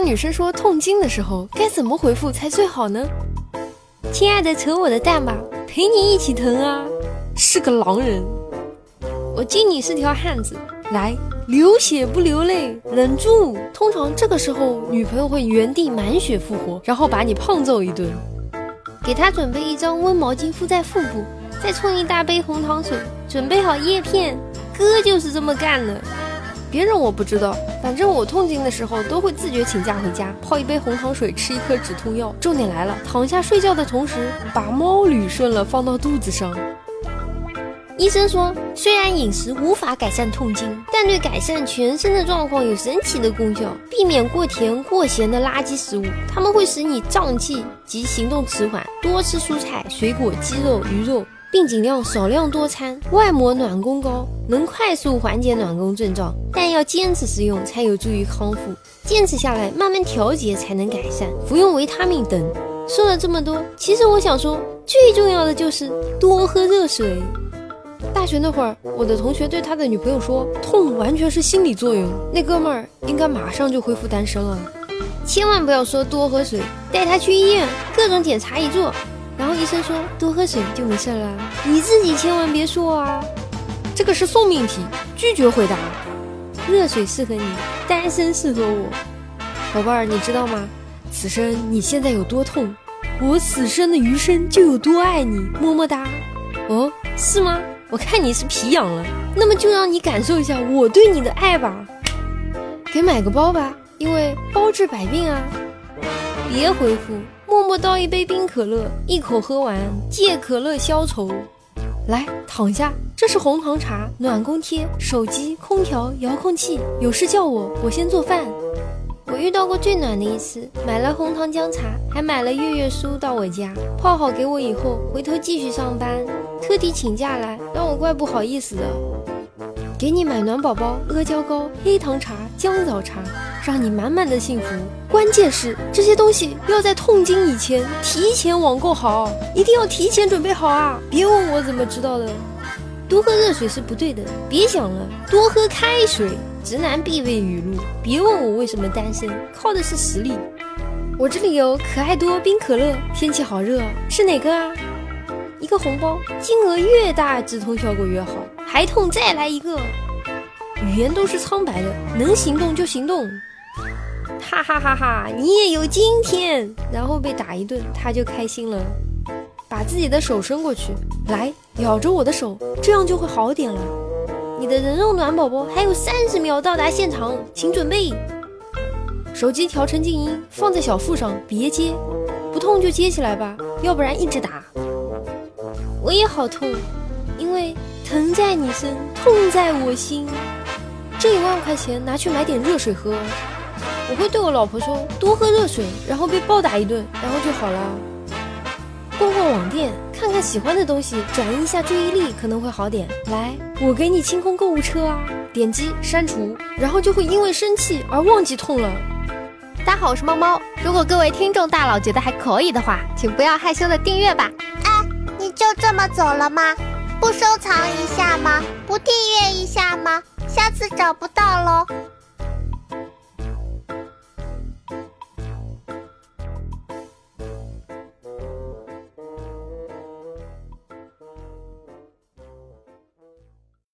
当女生说痛经的时候，该怎么回复才最好呢？亲爱的，扯我的蛋吧，陪你一起疼啊！是个狼人，我敬你是条汉子。来，流血不流泪，忍住。通常这个时候，女朋友会原地满血复活，然后把你胖揍一顿。给她准备一张温毛巾敷在腹部，再冲一大杯红糖水，准备好叶片。哥就是这么干的。别人我不知道，反正我痛经的时候都会自觉请假回家，泡一杯红糖水，吃一颗止痛药。重点来了，躺下睡觉的同时，把猫捋顺了放到肚子上。医生说，虽然饮食无法改善痛经，但对改善全身的状况有神奇的功效。避免过甜过咸的垃圾食物，它们会使你胀气及行动迟缓。多吃蔬菜、水果、鸡肉、鱼肉，并尽量少量多餐。外膜暖宫膏能快速缓解暖宫症状，但要坚持使用才有助于康复。坚持下来，慢慢调节才能改善。服用维他命等。说了这么多，其实我想说，最重要的就是多喝热水。大学那会儿，我的同学对他的女朋友说：“痛完全是心理作用。”那哥们儿应该马上就恢复单身了。千万不要说多喝水，带他去医院，各种检查一做，然后医生说多喝水就没事了。你自己千万别说啊，这个是送命题，拒绝回答。热水适合你，单身适合我。宝贝儿，你知道吗？此生你现在有多痛，我此生的余生就有多爱你。么么哒。哦，是吗？我看你是皮痒了，那么就让你感受一下我对你的爱吧。给买个包吧，因为包治百病啊。别回复，默默倒一杯冰可乐，一口喝完，借可乐消愁。来躺下，这是红糖茶、暖宫贴、手机、空调、遥控器。有事叫我，我先做饭。我遇到过最暖的一次，买了红糖姜茶，还买了月月酥到我家泡好给我以后，回头继续上班，特地请假来，让我怪不好意思的。给你买暖宝宝、阿胶糕、黑糖茶、姜枣茶，让你满满的幸福。关键是这些东西要在痛经以前提前网购好，一定要提前准备好啊！别问我怎么知道的。多喝热水是不对的，别想了，多喝开水。直男必备语录：别问我为什么单身，靠的是实力。我这里有可爱多冰可乐，天气好热，是哪个啊？一个红包，金额越大，止痛效果越好。还痛再来一个。语言都是苍白的，能行动就行动。哈哈哈哈，你也有今天。然后被打一顿，他就开心了。把自己的手伸过去，来咬着我的手，这样就会好点了。你的人肉暖宝宝还有三十秒到达现场，请准备。手机调成静音，放在小腹上，别接。不痛就接起来吧，要不然一直打。我也好痛，因为疼在你身，痛在我心。这一万块钱拿去买点热水喝。我会对我老婆说多喝热水，然后被暴打一顿，然后就好了。逛逛网店。看看喜欢的东西，转移一下注意力，可能会好点。来，我给你清空购物车啊！点击删除，然后就会因为生气而忘记痛了。大家好，我是猫猫。如果各位听众大佬觉得还可以的话，请不要害羞的订阅吧。哎，你就这么走了吗？不收藏一下吗？不订阅一下吗？下次找不到喽。